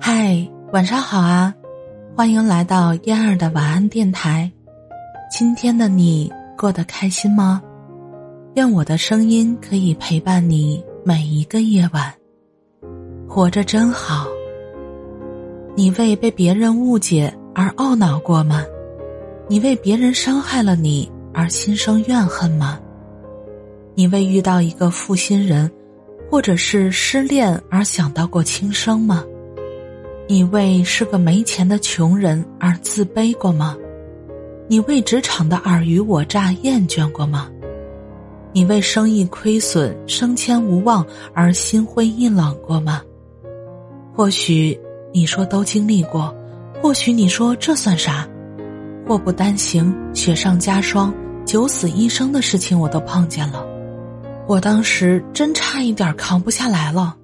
嗨，晚上好啊！欢迎来到燕儿的晚安电台。今天的你过得开心吗？愿我的声音可以陪伴你每一个夜晚。活着真好。你为被别人误解而懊恼过吗？你为别人伤害了你而心生怨恨吗？你为遇到一个负心人，或者是失恋而想到过轻生吗？你为是个没钱的穷人而自卑过吗？你为职场的尔虞我诈厌倦过吗？你为生意亏损、升迁无望而心灰意冷过吗？或许你说都经历过，或许你说这算啥？祸不单行，雪上加霜，九死一生的事情我都碰见了，我当时真差一点扛不下来了。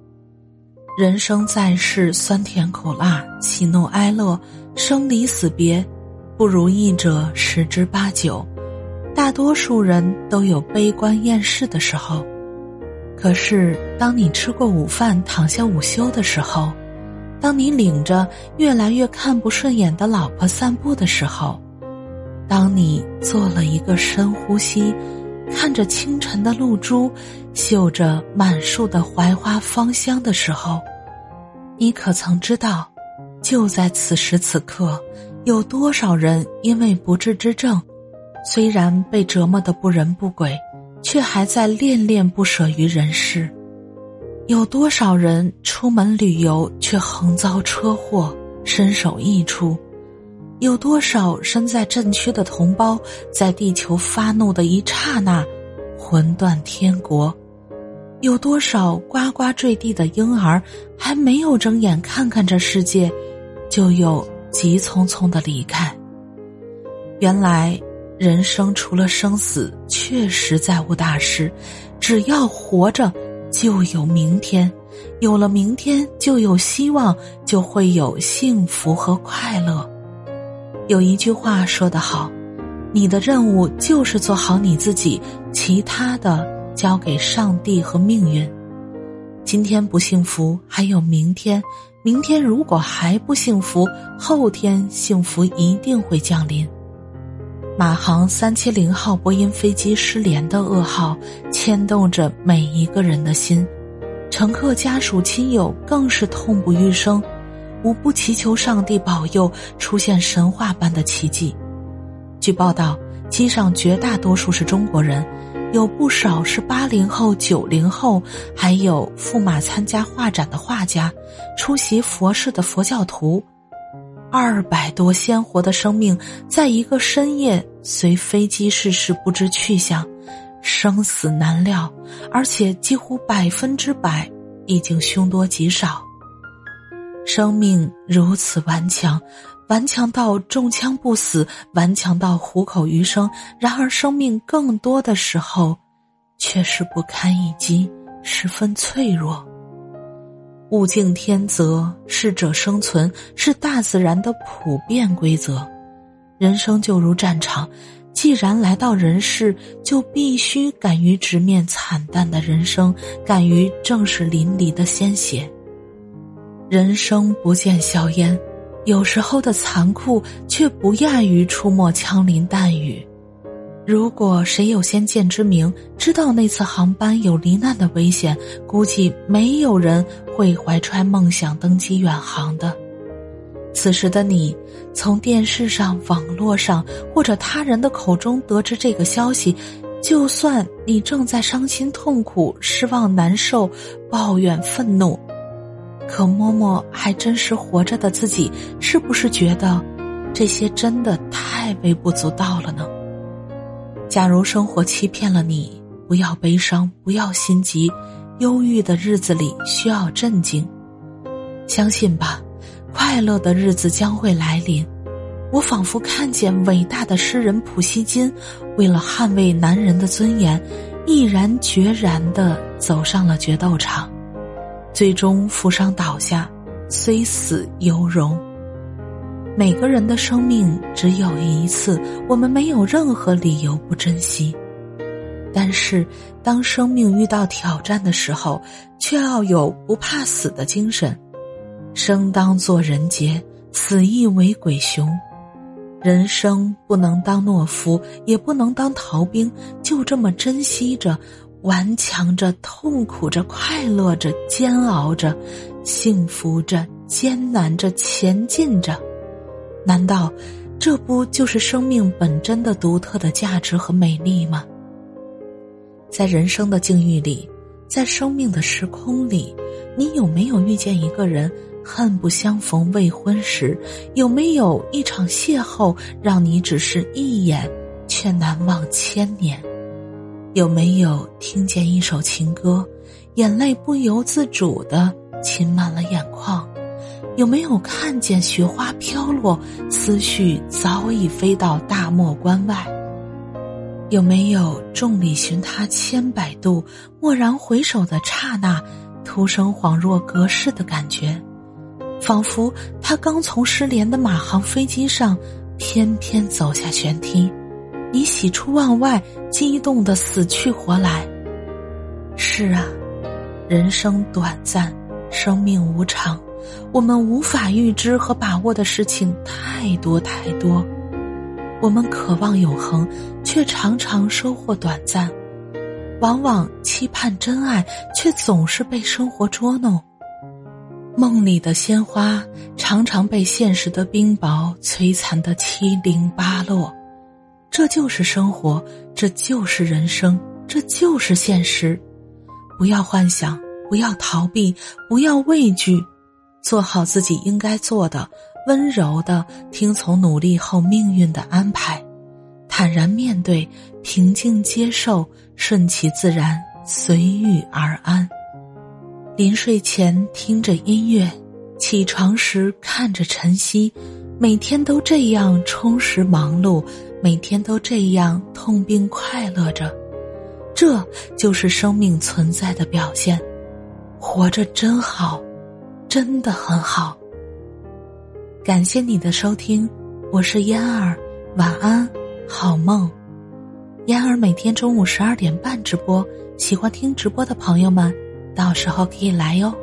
人生在世，酸甜苦辣，喜怒哀乐，生离死别，不如意者十之八九。大多数人都有悲观厌世的时候。可是，当你吃过午饭，躺下午休的时候，当你领着越来越看不顺眼的老婆散步的时候，当你做了一个深呼吸，看着清晨的露珠。嗅着满树的槐花芳香的时候，你可曾知道，就在此时此刻，有多少人因为不治之症，虽然被折磨的不人不鬼，却还在恋恋不舍于人世；有多少人出门旅游却横遭车祸，身首异处；有多少身在震区的同胞，在地球发怒的一刹那，魂断天国。有多少呱呱坠地的婴儿，还没有睁眼看看这世界，就又急匆匆的离开。原来，人生除了生死，确实再无大事。只要活着，就有明天；有了明天，就有希望，就会有幸福和快乐。有一句话说得好：“你的任务就是做好你自己，其他的。”交给上帝和命运。今天不幸福，还有明天；明天如果还不幸福，后天幸福一定会降临。马航三七零号波音飞机失联的噩耗牵动着每一个人的心，乘客家属亲友更是痛不欲生，无不祈求上帝保佑出现神话般的奇迹。据报道，机上绝大多数是中国人。有不少是八零后、九零后，还有驸马参加画展的画家，出席佛事的佛教徒，二百多鲜活的生命，在一个深夜随飞机逝世不知去向，生死难料，而且几乎百分之百已经凶多吉少。生命如此顽强。顽强到中枪不死，顽强到虎口余生。然而，生命更多的时候，却是不堪一击，十分脆弱。物竞天择，适者生存，是大自然的普遍规则。人生就如战场，既然来到人世，就必须敢于直面惨淡的人生，敢于正视淋漓的鲜血。人生不见硝烟。有时候的残酷，却不亚于出没枪林弹雨。如果谁有先见之明，知道那次航班有罹难的危险，估计没有人会怀揣梦想登机远航的。此时的你，从电视上、网络上或者他人的口中得知这个消息，就算你正在伤心痛苦、失望难受、抱怨愤怒。可摸摸还真实活着的自己，是不是觉得这些真的太微不足道了呢？假如生活欺骗了你，不要悲伤，不要心急，忧郁的日子里需要镇静。相信吧，快乐的日子将会来临。我仿佛看见伟大的诗人普希金，为了捍卫男人的尊严，毅然决然的走上了决斗场。最终负伤倒下，虽死犹荣。每个人的生命只有一次，我们没有任何理由不珍惜。但是，当生命遇到挑战的时候，却要有不怕死的精神。生当作人杰，死亦为鬼雄。人生不能当懦夫，也不能当逃兵，就这么珍惜着，顽强着，痛苦着，快乐着，煎熬着，幸福着，艰难着，前进着。难道这不就是生命本真的独特的价值和美丽吗？在人生的境遇里，在生命的时空里，你有没有遇见一个人，恨不相逢未婚时？有没有一场邂逅，让你只是一眼却难忘千年？有没有听见一首情歌，眼泪不由自主的噙满了眼眶？有没有看见雪花飘落，思绪早已飞到大漠关外？有没有众里寻他千百度，蓦然回首的刹那，徒生恍若隔世的感觉，仿佛他刚从失联的马航飞机上翩翩走下舷梯，你喜出望外，激动的死去活来。是啊，人生短暂，生命无常。我们无法预知和把握的事情太多太多，我们渴望永恒，却常常收获短暂；往往期盼真爱，却总是被生活捉弄。梦里的鲜花，常常被现实的冰雹摧残的七零八落。这就是生活，这就是人生，这就是现实。不要幻想，不要逃避，不要畏惧。做好自己应该做的，温柔的听从努力后命运的安排，坦然面对，平静接受，顺其自然，随遇而安。临睡前听着音乐，起床时看着晨曦，每天都这样充实忙碌，每天都这样痛并快乐着，这就是生命存在的表现。活着真好。真的很好，感谢你的收听，我是嫣儿，晚安，好梦。嫣儿每天中午十二点半直播，喜欢听直播的朋友们，到时候可以来哟。